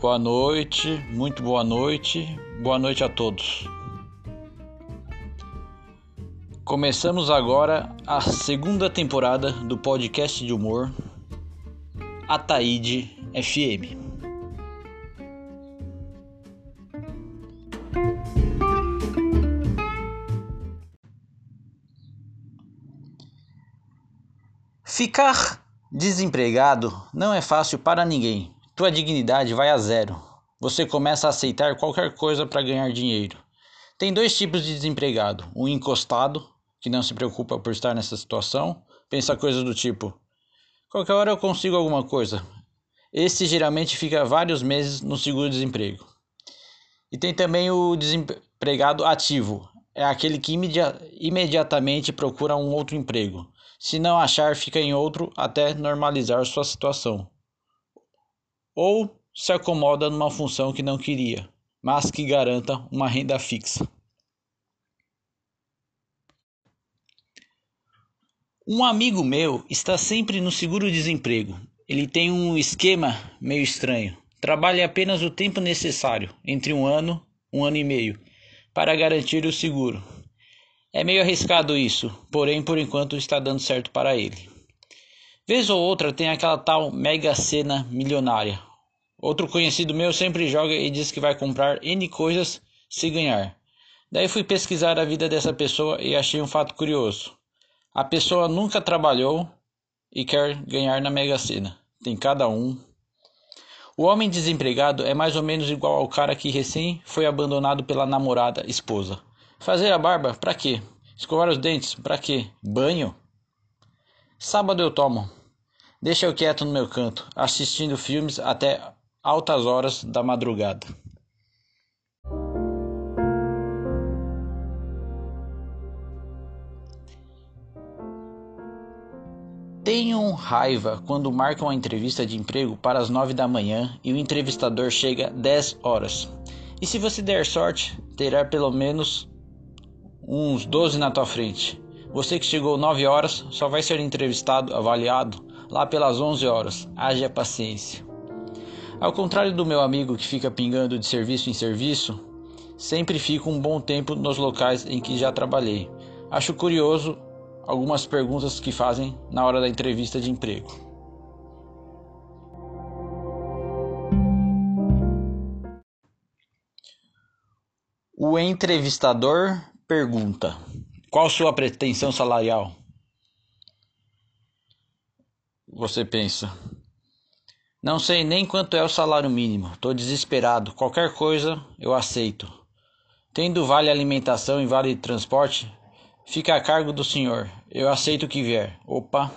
Boa noite, muito boa noite, boa noite a todos. Começamos agora a segunda temporada do podcast de humor Ataíde FM. Ficar desempregado não é fácil para ninguém. Tua dignidade vai a zero. Você começa a aceitar qualquer coisa para ganhar dinheiro. Tem dois tipos de desempregado: o encostado, que não se preocupa por estar nessa situação, pensa coisas do tipo: qualquer hora eu consigo alguma coisa. Esse geralmente fica vários meses no seguro-desemprego. E tem também o desempregado ativo, é aquele que imediatamente procura um outro emprego. Se não achar, fica em outro até normalizar sua situação. Ou se acomoda numa função que não queria, mas que garanta uma renda fixa. Um amigo meu está sempre no seguro-desemprego. Ele tem um esquema meio estranho. Trabalha apenas o tempo necessário, entre um ano, um ano e meio, para garantir o seguro. É meio arriscado isso, porém por enquanto está dando certo para ele. Vez ou outra tem aquela tal mega cena milionária. Outro conhecido meu sempre joga e diz que vai comprar N coisas se ganhar. Daí fui pesquisar a vida dessa pessoa e achei um fato curioso. A pessoa nunca trabalhou e quer ganhar na Mega Sena. Tem cada um. O homem desempregado é mais ou menos igual ao cara que recém foi abandonado pela namorada esposa. Fazer a barba, pra quê? Escovar os dentes, pra quê? Banho? Sábado eu tomo. Deixa eu quieto no meu canto, assistindo filmes até altas horas da madrugada. Tenho raiva quando marcam uma entrevista de emprego para as 9 da manhã e o entrevistador chega 10 horas. E se você der sorte, terá pelo menos uns 12 na tua frente. Você que chegou 9 horas só vai ser entrevistado, avaliado lá pelas 11 horas. Haja paciência. Ao contrário do meu amigo que fica pingando de serviço em serviço, sempre fico um bom tempo nos locais em que já trabalhei. Acho curioso algumas perguntas que fazem na hora da entrevista de emprego. O entrevistador Pergunta: Qual sua pretensão salarial? Você pensa: Não sei nem quanto é o salário mínimo. Estou desesperado. Qualquer coisa eu aceito. Tendo vale alimentação e vale transporte, fica a cargo do senhor. Eu aceito o que vier. Opa.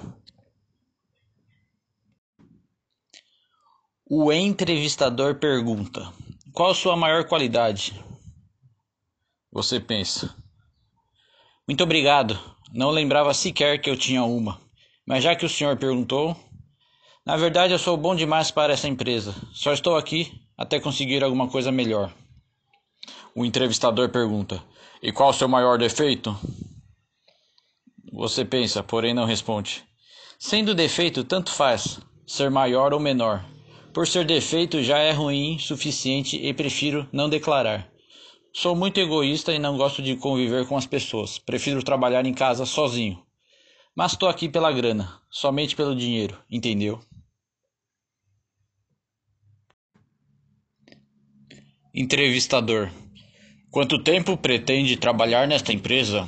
O entrevistador pergunta: Qual sua maior qualidade? Você pensa: muito obrigado. Não lembrava sequer que eu tinha uma. Mas já que o senhor perguntou, na verdade eu sou bom demais para essa empresa. Só estou aqui até conseguir alguma coisa melhor. O entrevistador pergunta: E qual o seu maior defeito? Você pensa, porém não responde. Sendo defeito, tanto faz, ser maior ou menor. Por ser defeito já é ruim suficiente e prefiro não declarar. Sou muito egoísta e não gosto de conviver com as pessoas. Prefiro trabalhar em casa sozinho. Mas estou aqui pela grana, somente pelo dinheiro, entendeu? Entrevistador: Quanto tempo pretende trabalhar nesta empresa?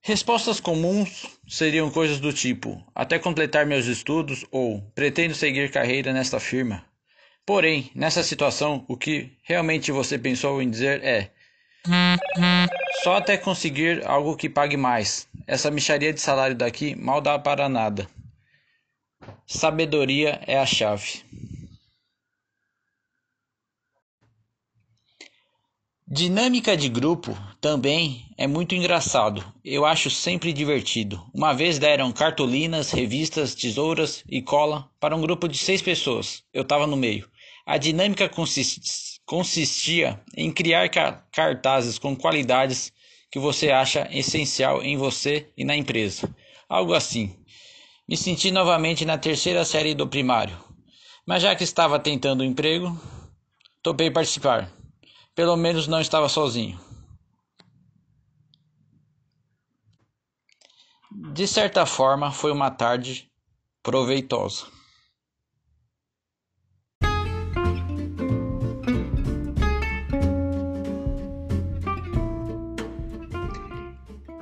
Respostas comuns seriam coisas do tipo: até completar meus estudos ou pretendo seguir carreira nesta firma. Porém, nessa situação, o que realmente você pensou em dizer é: só até conseguir algo que pague mais. Essa micharia de salário daqui mal dá para nada. Sabedoria é a chave. Dinâmica de grupo também é muito engraçado. Eu acho sempre divertido. Uma vez deram cartolinas, revistas, tesouras e cola para um grupo de seis pessoas. Eu estava no meio. A dinâmica consistia em criar cartazes com qualidades que você acha essencial em você e na empresa. Algo assim. Me senti novamente na terceira série do primário. Mas já que estava tentando um emprego, topei participar. Pelo menos não estava sozinho. De certa forma, foi uma tarde proveitosa.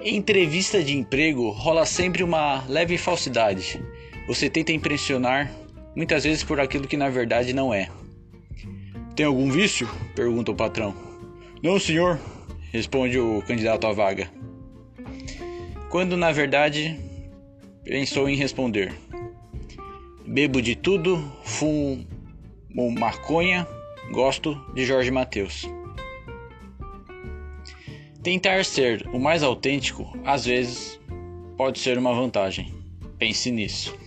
Em entrevista de emprego rola sempre uma leve falsidade. Você tenta impressionar, muitas vezes por aquilo que na verdade não é. Tem algum vício? pergunta o patrão. Não, senhor, responde o candidato à vaga. Quando na verdade pensou em responder: Bebo de tudo, fumo maconha, gosto de Jorge Mateus. Tentar ser o mais autêntico, às vezes, pode ser uma vantagem. Pense nisso.